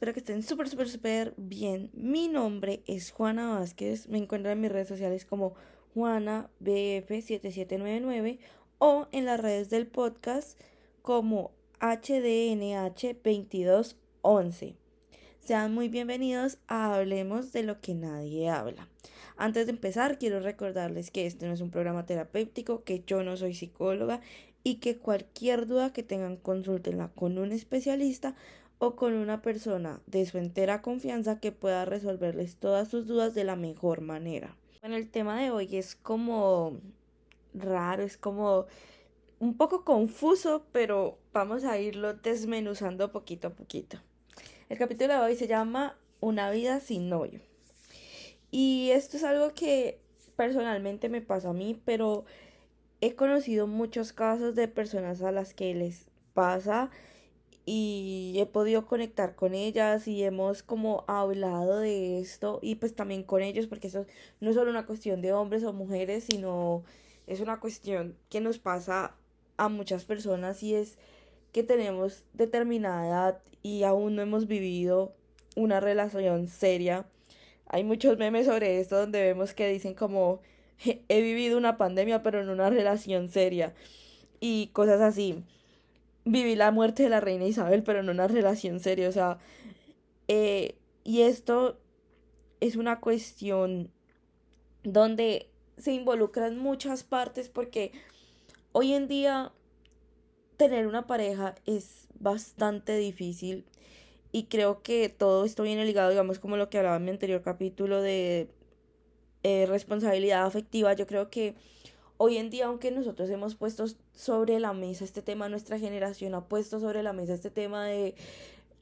espero que estén súper, súper, súper bien. Mi nombre es Juana Vázquez. Me encuentran en mis redes sociales como JuanaBF7799 o en las redes del podcast como HDNH2211. Sean muy bienvenidos a Hablemos de lo que nadie habla. Antes de empezar, quiero recordarles que este no es un programa terapéutico, que yo no soy psicóloga y que cualquier duda que tengan consúltenla con un especialista o con una persona de su entera confianza que pueda resolverles todas sus dudas de la mejor manera. Bueno, el tema de hoy es como raro, es como un poco confuso, pero vamos a irlo desmenuzando poquito a poquito. El capítulo de hoy se llama Una vida sin novio. Y esto es algo que personalmente me pasa a mí, pero he conocido muchos casos de personas a las que les pasa y he podido conectar con ellas y hemos como hablado de esto y pues también con ellos porque eso no es solo una cuestión de hombres o mujeres sino es una cuestión que nos pasa a muchas personas y es que tenemos determinada edad y aún no hemos vivido una relación seria. Hay muchos memes sobre esto donde vemos que dicen como he vivido una pandemia pero en una relación seria y cosas así viví la muerte de la reina Isabel, pero en una relación seria, o sea, eh, y esto es una cuestión donde se involucran muchas partes porque hoy en día tener una pareja es bastante difícil y creo que todo esto viene ligado, digamos, como lo que hablaba en mi anterior capítulo de eh, responsabilidad afectiva, yo creo que hoy en día, aunque nosotros hemos puesto sobre la mesa este tema, nuestra generación ha puesto sobre la mesa este tema de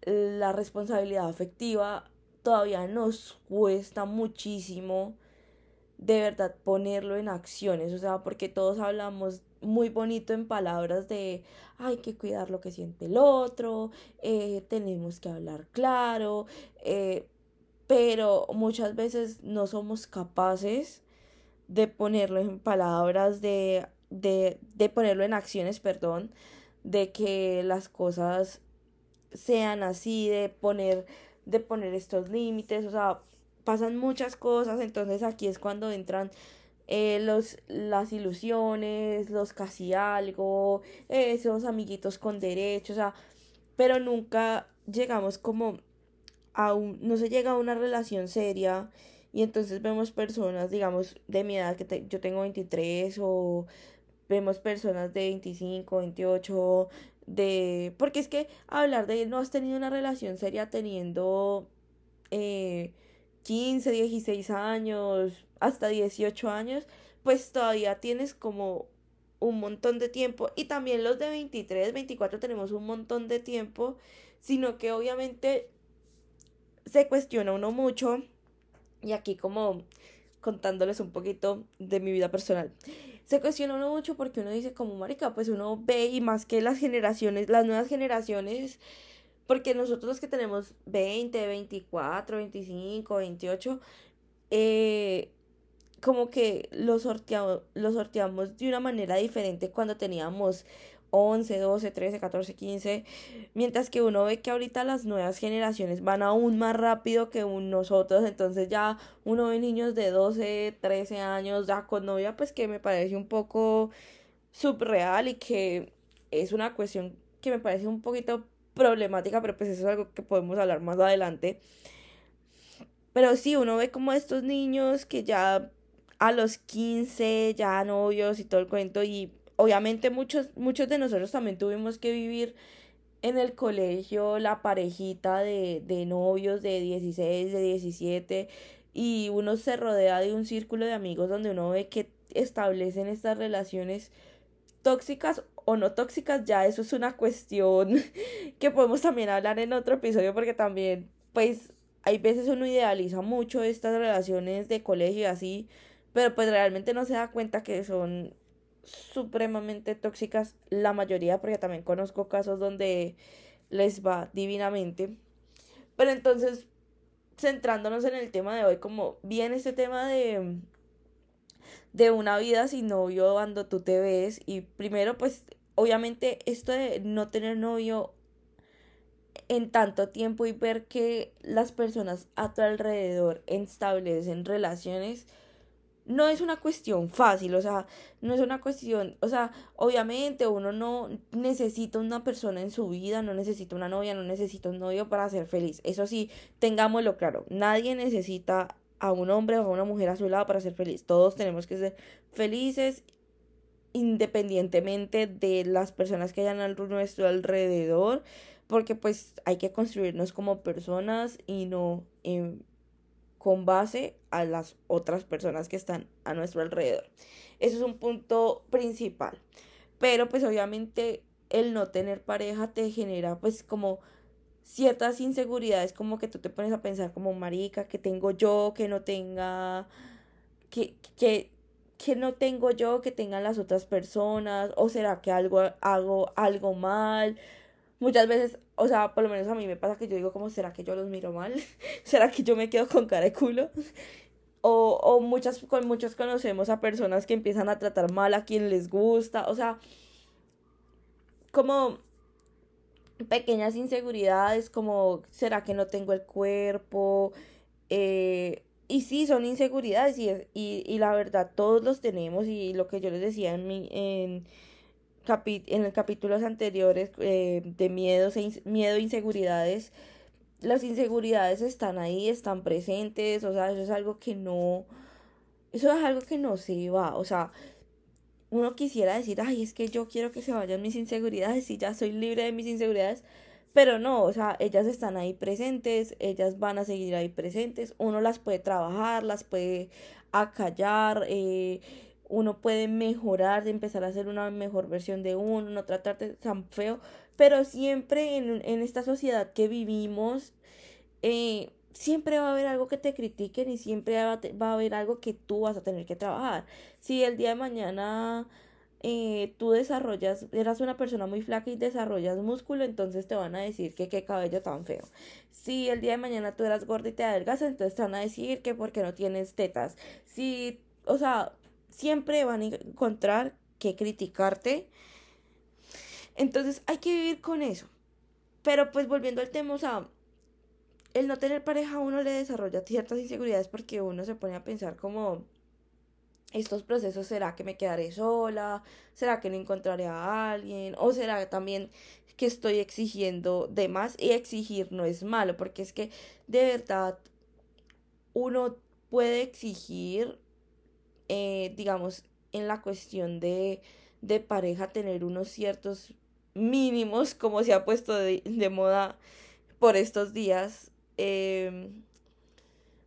la responsabilidad afectiva, todavía nos cuesta muchísimo de verdad ponerlo en acciones, o sea, porque todos hablamos muy bonito en palabras de hay que cuidar lo que siente el otro, eh, tenemos que hablar claro, eh, pero muchas veces no somos capaces de ponerlo en palabras, de, de, de ponerlo en acciones, perdón, de que las cosas sean así, de poner, de poner estos límites, o sea, pasan muchas cosas, entonces aquí es cuando entran eh, los, las ilusiones, los casi algo, esos amiguitos con derechos, o sea, pero nunca llegamos como a un, no se llega a una relación seria y entonces vemos personas, digamos, de mi edad, que yo tengo 23 o vemos personas de 25, 28, de... Porque es que hablar de no has tenido una relación seria teniendo eh, 15, 16 años, hasta 18 años, pues todavía tienes como un montón de tiempo. Y también los de 23, 24 tenemos un montón de tiempo, sino que obviamente se cuestiona uno mucho y aquí como contándoles un poquito de mi vida personal. Se cuestiona uno mucho porque uno dice como marica, pues uno ve y más que las generaciones, las nuevas generaciones, porque nosotros los que tenemos 20, 24, 25, 28, eh, como que lo sorteamos, sorteamos de una manera diferente cuando teníamos 11, 12, 13, 14, 15, mientras que uno ve que ahorita las nuevas generaciones van aún más rápido que nosotros, entonces ya uno ve niños de 12, 13 años ya con novia, pues que me parece un poco subreal y que es una cuestión que me parece un poquito problemática, pero pues eso es algo que podemos hablar más adelante. Pero sí, uno ve como estos niños que ya a los 15 ya novios y todo el cuento y obviamente muchos, muchos de nosotros también tuvimos que vivir en el colegio la parejita de, de novios de 16, de 17 y uno se rodea de un círculo de amigos donde uno ve que establecen estas relaciones tóxicas o no tóxicas, ya eso es una cuestión que podemos también hablar en otro episodio porque también pues hay veces uno idealiza mucho estas relaciones de colegio y así, pero pues realmente no se da cuenta que son supremamente tóxicas, la mayoría, porque también conozco casos donde les va divinamente. Pero entonces, centrándonos en el tema de hoy, como bien este tema de, de una vida sin novio cuando tú te ves, y primero, pues, obviamente, esto de no tener novio en tanto tiempo y ver que las personas a tu alrededor establecen relaciones no es una cuestión fácil, o sea, no es una cuestión, o sea, obviamente uno no necesita una persona en su vida, no necesita una novia, no necesita un novio para ser feliz. Eso sí, tengámoslo claro, nadie necesita a un hombre o a una mujer a su lado para ser feliz. Todos tenemos que ser felices independientemente de las personas que hayan a nuestro alrededor, porque pues hay que construirnos como personas y no con base a las otras personas que están a nuestro alrededor. Eso es un punto principal. Pero pues obviamente el no tener pareja te genera pues como ciertas inseguridades como que tú te pones a pensar como marica que tengo yo que no tenga que que que no tengo yo que tengan las otras personas o será que algo hago algo mal muchas veces o sea, por lo menos a mí me pasa que yo digo como, ¿será que yo los miro mal? ¿Será que yo me quedo con cara de culo? O, o muchas, con muchos conocemos a personas que empiezan a tratar mal a quien les gusta. O sea, como pequeñas inseguridades como, ¿será que no tengo el cuerpo? Eh, y sí, son inseguridades y, y, y la verdad todos los tenemos y lo que yo les decía en mi... En, en los capítulos anteriores eh, de miedos e miedo e inseguridades, las inseguridades están ahí, están presentes, o sea, eso es algo que no, eso es algo que no se va, o sea, uno quisiera decir, ay, es que yo quiero que se vayan mis inseguridades y ya soy libre de mis inseguridades, pero no, o sea, ellas están ahí presentes, ellas van a seguir ahí presentes, uno las puede trabajar, las puede acallar, eh, uno puede mejorar, de empezar a ser una mejor versión de uno, no tratarte tan feo, pero siempre en, en esta sociedad que vivimos, eh, siempre va a haber algo que te critiquen y siempre va, a haber algo que tú vas a tener que trabajar. Si el día de mañana eh, tú desarrollas, eras una persona muy flaca y desarrollas músculo, entonces te van a decir que qué cabello tan feo. Si el día de mañana tú eras gorda y te adelgazas, entonces te van a decir que porque no tienes tetas. Si, o sea, siempre van a encontrar que criticarte. Entonces hay que vivir con eso. Pero pues volviendo al tema, o sea, el no tener pareja a uno le desarrolla ciertas inseguridades porque uno se pone a pensar como estos procesos, ¿será que me quedaré sola? ¿Será que no encontraré a alguien? ¿O será también que estoy exigiendo de más? Y exigir no es malo, porque es que de verdad uno puede exigir eh, digamos, en la cuestión de, de pareja, tener unos ciertos mínimos, como se ha puesto de, moda por estos días. Em,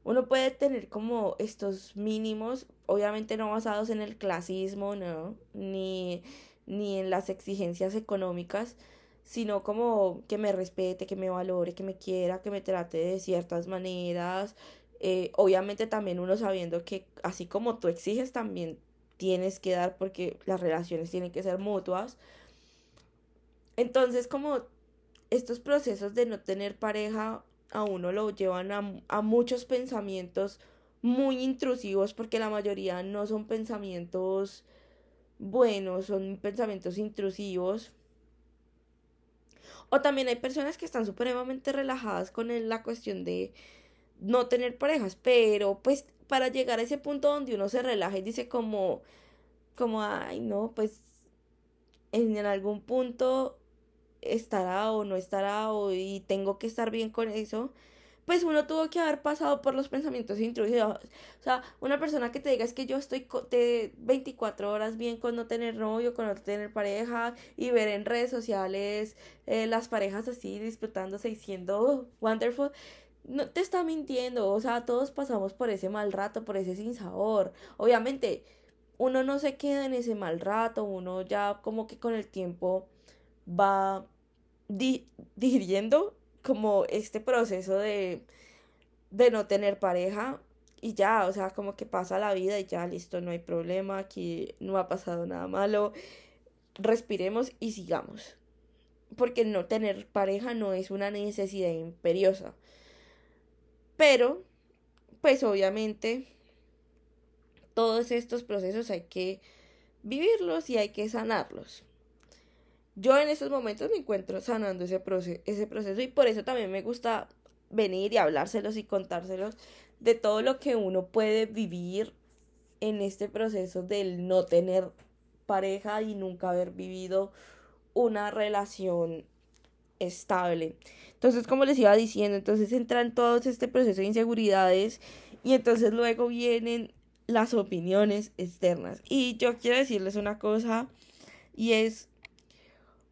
uno puede tener como estos mínimos, obviamente no basados en el clasismo, ¿no? Ni, ni en las exigencias económicas, sino como que me respete, que me valore, que me quiera, que me trate de ciertas maneras, eh, obviamente también uno sabiendo que así como tú exiges, también tienes que dar porque las relaciones tienen que ser mutuas. Entonces, como estos procesos de no tener pareja a uno lo llevan a, a muchos pensamientos muy intrusivos porque la mayoría no son pensamientos buenos, son pensamientos intrusivos. O también hay personas que están supremamente relajadas con la cuestión de no tener parejas, pero pues para llegar a ese punto donde uno se relaja y dice como, como, ay, no, pues en algún punto estará o no estará o y tengo que estar bien con eso, pues uno tuvo que haber pasado por los pensamientos intrusivos. O sea, una persona que te diga es que yo estoy de 24 horas bien con no tener novio, con no tener pareja y ver en redes sociales eh, las parejas así disfrutándose y siendo wonderful no te está mintiendo, o sea, todos pasamos por ese mal rato, por ese sinsabor. Obviamente, uno no se queda en ese mal rato, uno ya como que con el tiempo va digiriendo como este proceso de, de no tener pareja y ya, o sea, como que pasa la vida y ya, listo, no hay problema, aquí no ha pasado nada malo, respiremos y sigamos. Porque no tener pareja no es una necesidad imperiosa. Pero, pues obviamente, todos estos procesos hay que vivirlos y hay que sanarlos. yo en estos momentos me encuentro sanando ese, proceso, y por eso también me gusta venir y hablárselos y contárselos de todo lo que uno puede vivir en este proceso del no tener pareja y nunca haber vivido una relación estable. Entonces, como les iba diciendo, entonces entran todos este proceso de inseguridades y entonces luego vienen las opiniones externas. Y yo quiero decirles una cosa y es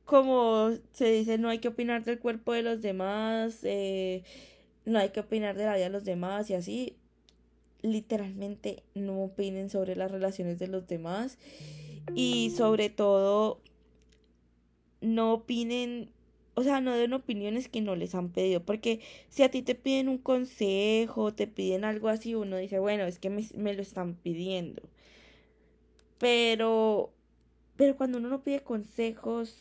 como se dice, no hay que opinar del cuerpo de los demás, eh, no hay que opinar de la vida de los demás y así. Literalmente no opinen sobre las relaciones de los demás y sobre todo no opinen, o sea, no den opiniones que no les han pedido, porque si a ti te piden un consejo, te piden algo así, uno dice, bueno, es que me, lo están pidiendo. Pero, pero cuando uno no pide consejos,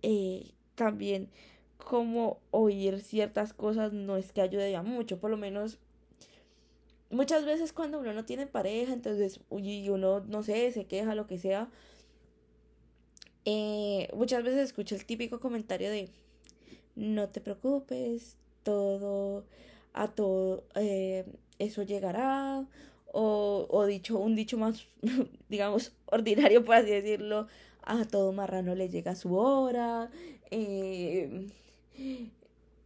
eh, también como oír ciertas cosas no es que ayude a mucho, por lo menos muchas veces cuando uno no tiene pareja, entonces y uno no sé, se queja, lo que sea, eh, muchas veces escucho el típico comentario de no te preocupes, todo, a todo, eh, eso llegará, o, o dicho, un dicho más, digamos, ordinario, por así decirlo, a todo marrano le llega su hora, eh,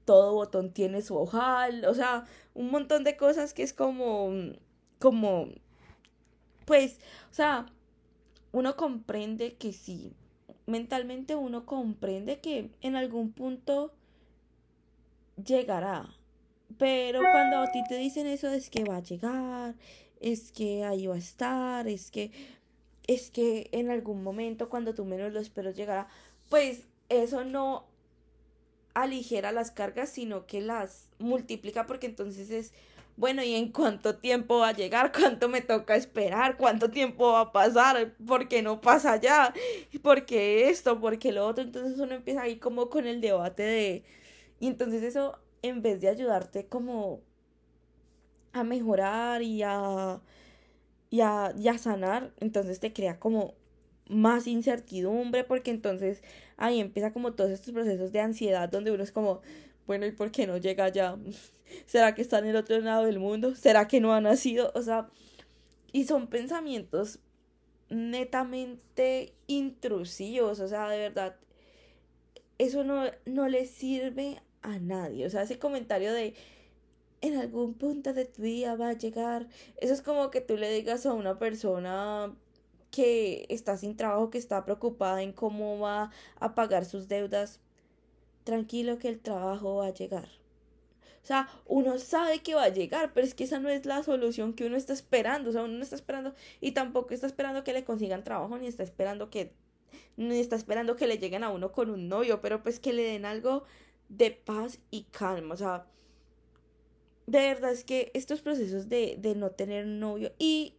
todo botón tiene su ojal, o sea, un montón de cosas que es como, como, pues, o sea, uno comprende que sí, mentalmente uno comprende que en algún punto llegará, pero cuando a ti te dicen eso es que va a llegar, es que ahí va a estar, es que es que en algún momento cuando tú menos lo esperas llegará, pues eso no aligera las cargas, sino que las multiplica porque entonces es, bueno, ¿y en cuánto tiempo va a llegar? ¿Cuánto me toca esperar? ¿Cuánto tiempo va a pasar? ¿Por qué no pasa ya? ¿Por qué esto? ¿Por qué lo otro? Entonces uno empieza ahí como con el debate de... Y entonces eso, en vez de ayudarte como a mejorar y a y a, sanar, entonces te crea como más incertidumbre porque entonces ahí empieza como todos estos procesos de ansiedad donde uno es como, bueno, ¿y por qué no llega ya? ¿Será que está en el otro lado del mundo? ¿Será que no ha nacido? O sea, y son pensamientos netamente intrusivos, o sea, de verdad, eso no, no le sirve a nadie, o sea, ese comentario de en algún punto de tu día va a llegar. Eso es como que tú le digas a una persona que está sin trabajo, que está preocupada en cómo va a pagar sus deudas. Tranquilo que el trabajo va a llegar. O sea, uno sabe que va a llegar, pero es que esa no es la solución que uno está esperando. O sea, uno no está esperando y tampoco está esperando que le consigan trabajo, ni está esperando que ni está esperando que le lleguen a uno con un novio, pero pues que le den algo de paz y calma. O sea, de verdad es que estos procesos de, de no tener novio y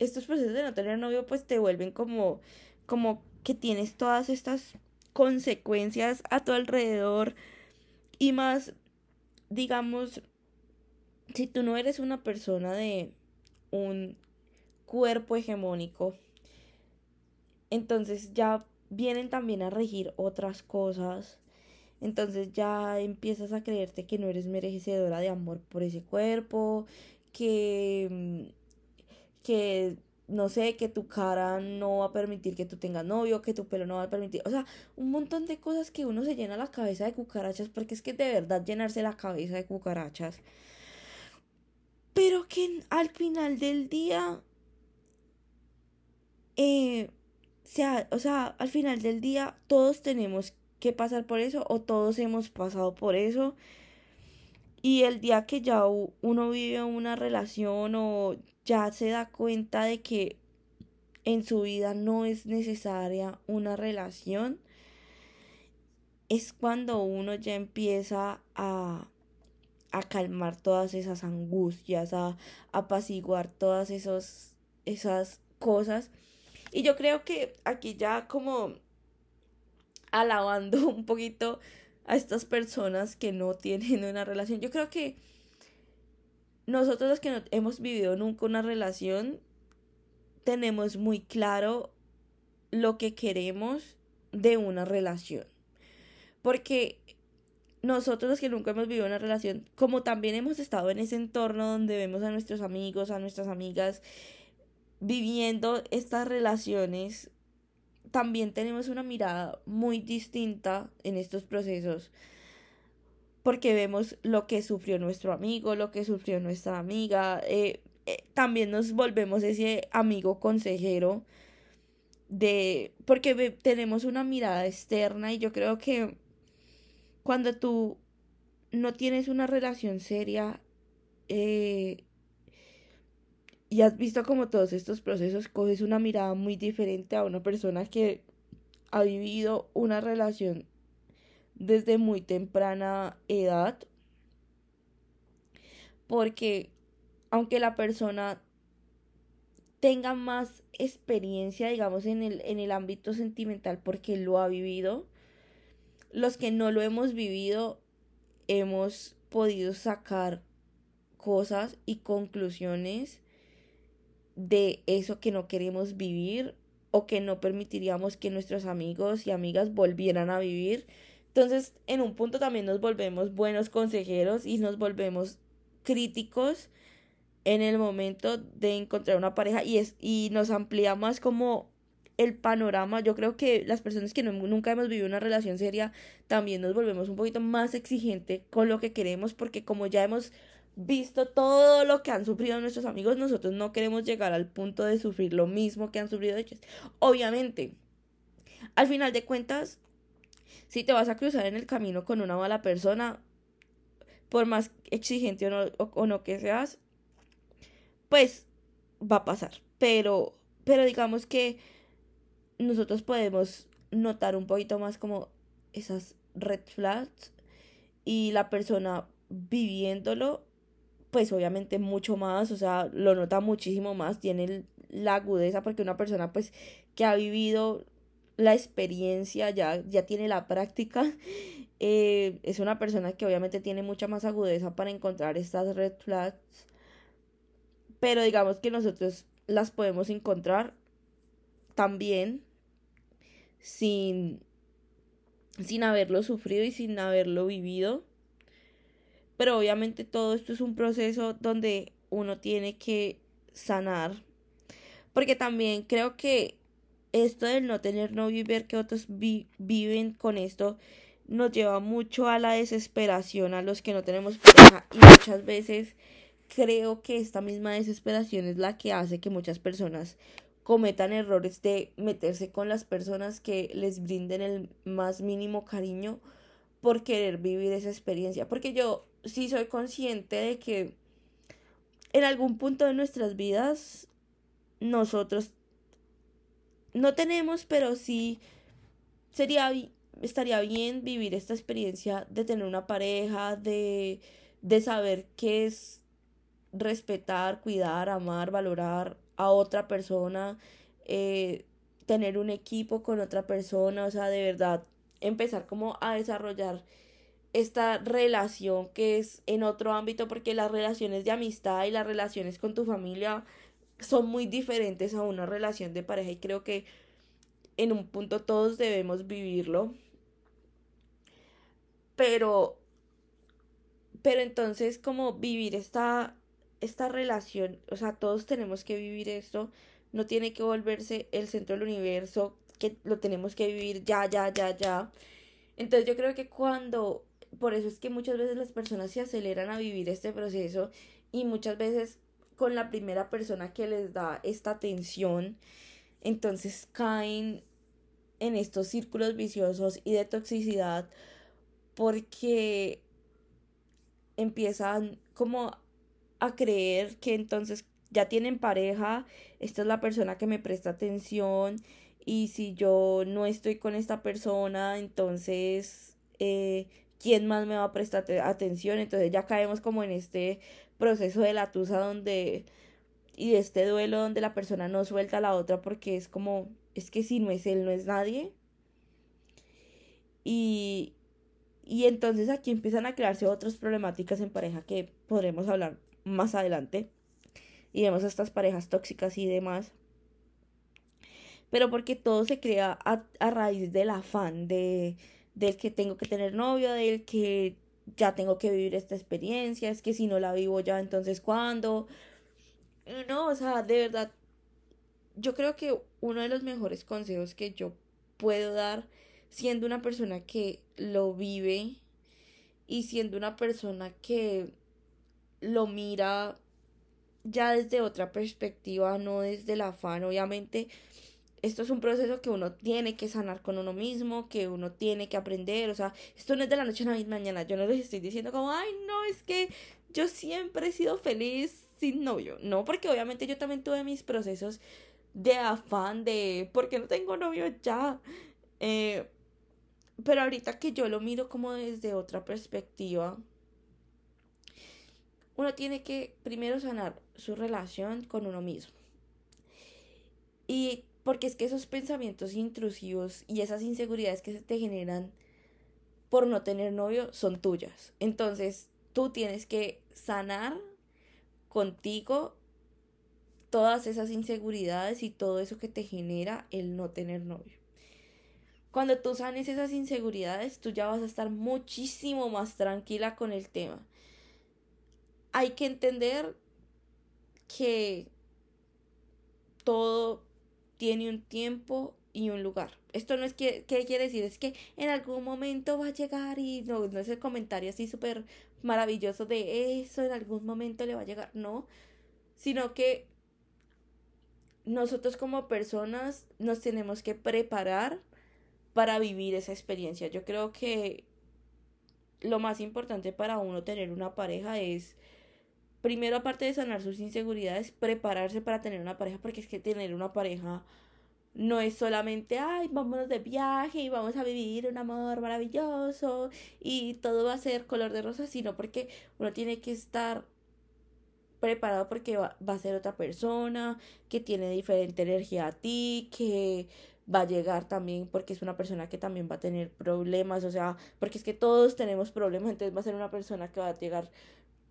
estos procesos de no tener novio pues te vuelven como, como que tienes todas estas consecuencias a tu alrededor y más, digamos, si tú no eres una persona de un cuerpo hegemónico, entonces ya vienen también a regir otras cosas. Entonces ya empiezas a creerte que no eres merecedora de amor por ese cuerpo, que, mm, que no sé, que tu cara no va a permitir que tú tengas novio, que tu pelo no va a permitir, o sea, un montón de cosas que uno se llena la cabeza de cucarachas, porque es que de verdad llenarse la cabeza de cucarachas. Pero que al final del día, eh, sea, o sea, al final del día todos tenemos que pasar por eso o todos hemos pasado por eso. Y el día que ya uno vive una relación o ya se da cuenta de que en su vida no es necesaria una relación, es cuando uno ya empieza a, a calmar todas esas angustias, a, apaciguar todas esas cosas. Y yo creo que aquí ya como alabando un poquito a estas personas que no tienen una relación. Yo creo que nosotros los que no hemos vivido nunca una relación tenemos muy claro lo que queremos, de una relación. Porque nosotros los que nunca hemos vivido una relación, como también hemos estado en ese entorno donde vemos a nuestros amigos, a nuestras amigas viviendo estas relaciones, también tenemos una mirada muy distinta en estos procesos porque vemos lo que sufrió nuestro amigo, lo que sufrió nuestra amiga, eh, eh, también nos volvemos ese amigo consejero de porque tenemos una mirada externa y yo creo que cuando tú no tienes una relación seria eh, y has visto como todos estos procesos, coges una mirada muy diferente a una persona que ha vivido una relación desde muy temprana edad. Porque aunque la persona tenga más experiencia, digamos, en el, en el ámbito sentimental porque lo ha vivido, los que no lo hemos vivido hemos podido sacar cosas y conclusiones de eso que no queremos vivir o que no permitiríamos que nuestros amigos y amigas volvieran a vivir. Entonces, en un punto también nos volvemos buenos consejeros y nos volvemos críticos en el momento de encontrar una pareja y, es, y nos amplía más como el panorama. Yo creo que las personas que nunca hemos vivido una relación seria también nos volvemos un poquito más exigentes con lo que queremos porque como ya hemos visto todo lo que han sufrido nuestros amigos, nosotros no queremos llegar al punto de sufrir lo mismo que han sufrido ellos. Obviamente, al final de cuentas, si te vas a cruzar en el camino con una mala persona, por más exigente o no, o no que seas, pues va a pasar. Pero, pero digamos que nosotros podemos notar un poquito más como esas red flags y la persona viviéndolo, pues obviamente mucho más, o sea, lo nota muchísimo más, tiene la agudeza porque una persona pues que ha vivido la experiencia, ya, ya tiene la práctica, eh, es una persona que obviamente tiene mucha más agudeza para encontrar estas red flags pero digamos que nosotros las podemos encontrar también sin, sin haberlo sufrido y sin haberlo vivido. Pero obviamente todo esto es un proceso donde uno tiene que sanar. Porque también creo que esto del no tener novio y ver que otros viven con esto nos lleva mucho a la desesperación a los que no tenemos pareja y muchas veces creo que esta misma desesperación es la que hace que muchas personas cometan errores de meterse con las personas que les brinden el más mínimo cariño por querer vivir esa experiencia. Porque yo sí soy consciente de que en algún punto de nuestras vidas nosotros no tenemos, pero sí sería estaría bien vivir esta experiencia de tener una pareja, de, de saber qué es respetar, cuidar, amar, valorar a otra persona, eh, tener un equipo con otra persona, o sea, de verdad, empezar como a desarrollar esta relación que es en otro ámbito, porque las relaciones de amistad y las relaciones con tu familia son muy diferentes a una relación de pareja y creo que en un punto todos debemos vivirlo. Pero, pero entonces como vivir esta esta relación, o sea, todos tenemos que vivir esto, no tiene que volverse el centro del universo, que lo tenemos que vivir ya, ya, ya, ya. Entonces yo creo que cuando, por eso es que muchas veces las personas se aceleran a vivir este proceso y muchas veces con la primera persona que les da esta atención, entonces caen en estos círculos viciosos y de toxicidad porque empiezan como a creer que entonces ya tienen pareja, esta es la persona que me presta atención y si yo no estoy con esta persona, entonces, eh, ¿quién más me va a prestar atención? Entonces ya caemos como en este proceso de la tusa donde y de este duelo donde la persona no suelta a la otra porque es como, es que si no es él, no es nadie. Y, y entonces aquí empiezan a crearse otras problemáticas en pareja que podremos hablar más adelante y vemos a estas parejas tóxicas y demás. pero porque todo se crea a, a raíz del afán de del que tengo que tener novio, del que ya tengo que vivir esta experiencia, es que si no la vivo ya, entonces ¿cuándo? No, o sea, de verdad, yo creo que uno de los mejores consejos que yo puedo dar siendo una persona que lo vive y siendo una persona que lo mira ya desde otra perspectiva, no desde el afán, obviamente esto es un proceso que uno tiene que sanar con uno mismo, que uno tiene que aprender, o sea, esto no es de la noche a la mañana, yo no les estoy diciendo como, ay, no, es que yo siempre he sido feliz sin novio, no, porque obviamente yo también tuve mis procesos de afán, de, porque no tengo novio ya? Eh, pero ahorita que yo lo miro como desde otra perspectiva, uno tiene que primero sanar su relación con uno mismo. Y porque es que esos pensamientos intrusivos y esas inseguridades que se te generan por no tener novio son tuyas. Entonces, tú tienes que sanar contigo todas esas inseguridades y todo eso que te genera el no tener novio. Cuando tú sanes esas inseguridades, tú ya vas a estar muchísimo más tranquila con el tema. Hay que entender que todo tiene un tiempo y un lugar. Esto no es que, ¿qué quiere decir? Es que en algún momento va a llegar y no, no es el comentario así súper maravilloso de eso, en algún momento le va a llegar, no, sino que nosotros como personas nos tenemos que preparar para vivir esa experiencia. Yo creo que lo más importante para uno tener una pareja es primero aparte de sanar sus inseguridades, prepararse para tener una pareja, porque es que tener una pareja no es solamente, ay, vámonos de viaje y vamos a vivir un amor maravilloso y todo va a ser color de rosa, sino porque uno tiene que estar preparado porque va, va a ser otra persona, que tiene diferente energía a ti, que va a llegar también porque es una persona que también va a tener problemas, o sea, porque es que todos tenemos problemas, entonces va a ser una persona que va a llegar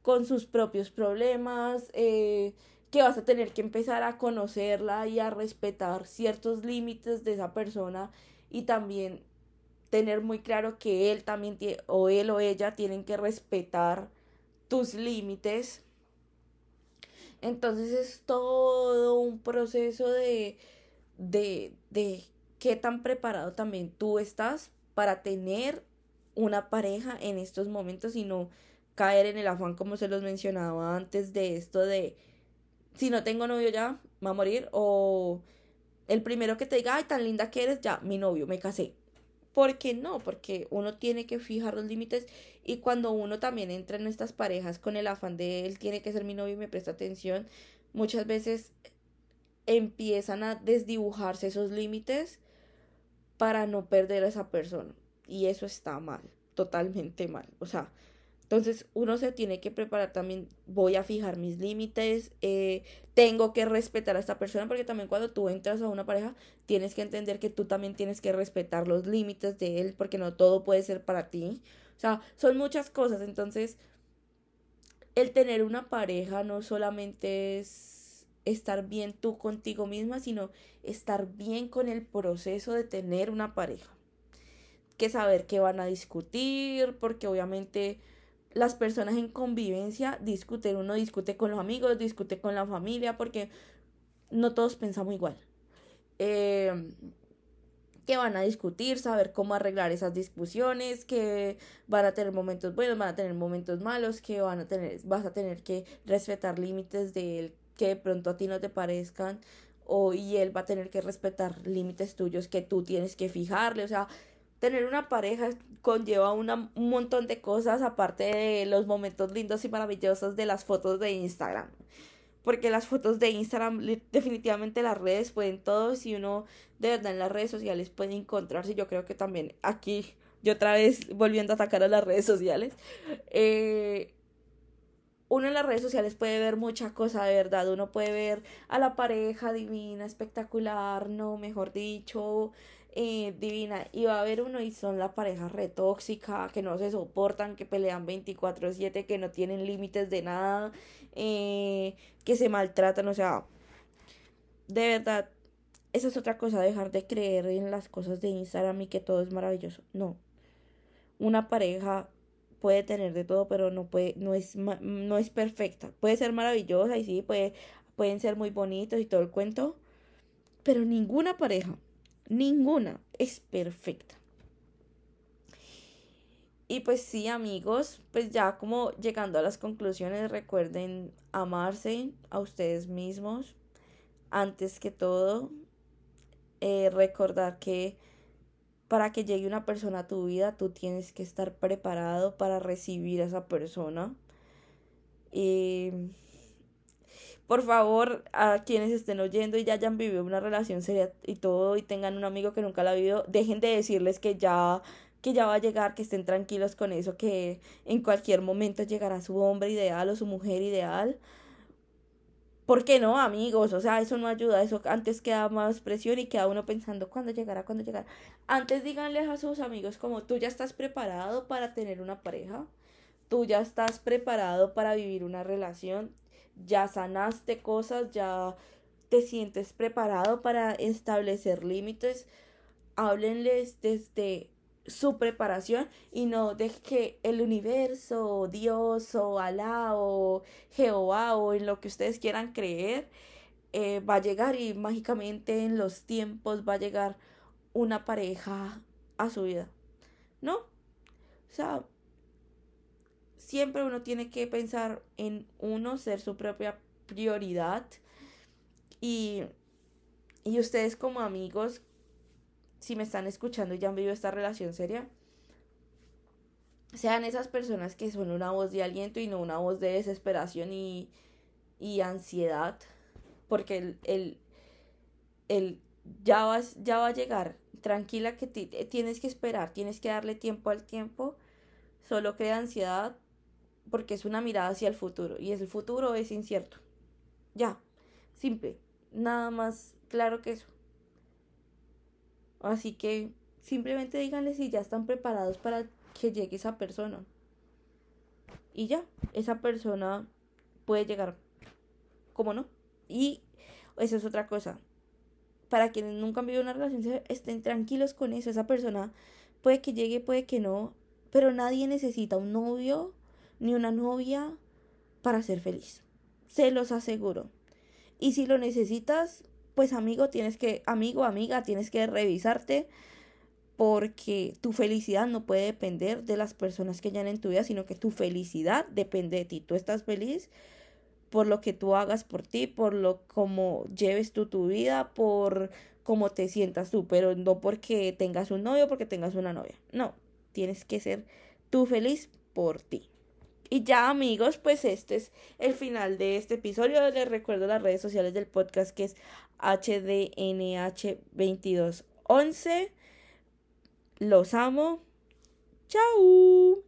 con sus propios problemas, eh, que vas a tener que empezar a conocerla y a respetar ciertos límites de esa persona y también tener muy claro que él también tiene, o él o ella tienen que respetar tus límites. Entonces es todo un proceso de, de, de qué tan preparado también tú estás para tener una pareja en estos momentos y no caer en el afán como se los mencionaba antes de esto de si no tengo novio ya, va a morir o el primero que te diga, ay, tan linda que eres, ya, mi novio, me casé. ¿Por qué no? Porque uno tiene que fijar los límites y cuando uno también entra en estas parejas con el afán de él tiene que ser mi novio y me presta atención, muchas veces empiezan a desdibujarse esos límites para no perder a esa persona. Y eso está mal, totalmente mal. O sea, entonces uno se tiene que preparar también, voy a fijar mis límites, eh, tengo que respetar a esta persona, porque también cuando tú entras a una pareja, tienes que entender que tú también tienes que respetar los límites de él, porque no todo puede ser para ti. O sea, son muchas cosas. Entonces, el tener una pareja no solamente es estar bien tú contigo misma, sino estar bien con el proceso de tener una pareja. Que saber qué van a discutir, porque obviamente las personas en convivencia discuten, uno discute con los amigos, discute con la familia, porque no todos pensamos igual. Eh, que van a discutir, saber cómo arreglar esas discusiones, que van a tener momentos buenos, van a tener momentos malos, que van a tener, vas a tener que respetar límites de él que de pronto a ti no te parezcan, o y él va a tener que respetar límites tuyos que tú tienes que fijarle, o sea, tener una pareja conlleva un montón de cosas aparte de los momentos lindos y maravillosos de las fotos de Instagram. Porque las fotos de Instagram, definitivamente las redes pueden todo. Si uno de verdad en las redes sociales puede encontrarse, yo creo que también aquí, yo otra vez volviendo a atacar a las redes sociales, eh, uno en las redes sociales puede ver mucha cosa de verdad. Uno puede ver a la pareja divina, espectacular, no, mejor dicho, eh, divina. Y va a haber uno y son la pareja retóxica, que no se soportan, que pelean 24/7, que no tienen límites de nada, eh, que se maltratan. O sea, de verdad, esa es otra cosa, dejar de creer en las cosas de Instagram y que todo es maravilloso. No. Una pareja puede tener de todo, pero no puede, no es, no es perfecta. Puede ser maravillosa y sí, puede, pueden ser muy bonitos y todo el cuento, pero ninguna pareja, ninguna es perfecta. Y pues sí, amigos, pues ya como llegando a las conclusiones, recuerden amarse a ustedes mismos antes que todo. Eh, recordar que para que llegue una persona a tu vida, tú tienes que estar preparado para recibir a esa persona. Y por favor, a quienes estén oyendo y ya hayan vivido una relación seria y todo y tengan un amigo que nunca la ha vivido, dejen de decirles que ya que ya va a llegar, que estén tranquilos con eso, que en cualquier momento llegará su hombre ideal o su mujer ideal. ¿Por qué no, amigos? O sea, eso no ayuda, eso antes queda más presión y queda uno pensando cuándo llegará, cuándo llegará. Antes díganles a sus amigos como tú ya estás preparado para tener una pareja, tú ya estás preparado para vivir una relación, ya sanaste cosas, ya te sientes preparado para establecer límites. Háblenles desde su preparación y no de que el universo, Dios o Alá o Jehová o en lo que ustedes quieran creer eh, va a llegar y mágicamente en los tiempos va a llegar una pareja a su vida. No, o sea, siempre uno tiene que pensar en uno, ser su propia prioridad. Y, y ustedes como amigos si me están escuchando y ya han vivido esta relación seria, sean esas personas que son una voz de aliento y no una voz de desesperación y, y ansiedad, porque el, el, el ya, vas, ya va a llegar, tranquila que tienes que esperar, tienes que darle tiempo al tiempo, solo crea ansiedad porque es una mirada hacia el futuro y el futuro es incierto. Ya, simple, nada más claro que eso. Así que simplemente díganle si ya están preparados para que llegue esa persona. Y ya, esa persona puede llegar. ¿Cómo no? Y esa es otra cosa. Para quienes nunca han vivido una relación, estén tranquilos con eso. Esa persona puede que llegue, puede que no. Pero nadie necesita un novio ni una novia para ser feliz. Se los aseguro. Y si lo necesitas, pues amigo, tienes que, amigo, amiga, tienes que revisarte porque tu felicidad no puede depender de las personas que hayan en tu vida, sino que tu felicidad depende de ti. Tú estás feliz por lo que tú hagas por ti, por lo como lleves tú tu vida, por cómo te sientas tú, pero no porque tengas un novio, porque tengas una novia. No, tienes que ser tú feliz por ti. Y ya amigos, pues este es el final de este episodio. Les recuerdo las redes sociales del podcast que es HDNH2211. Los amo. Chao.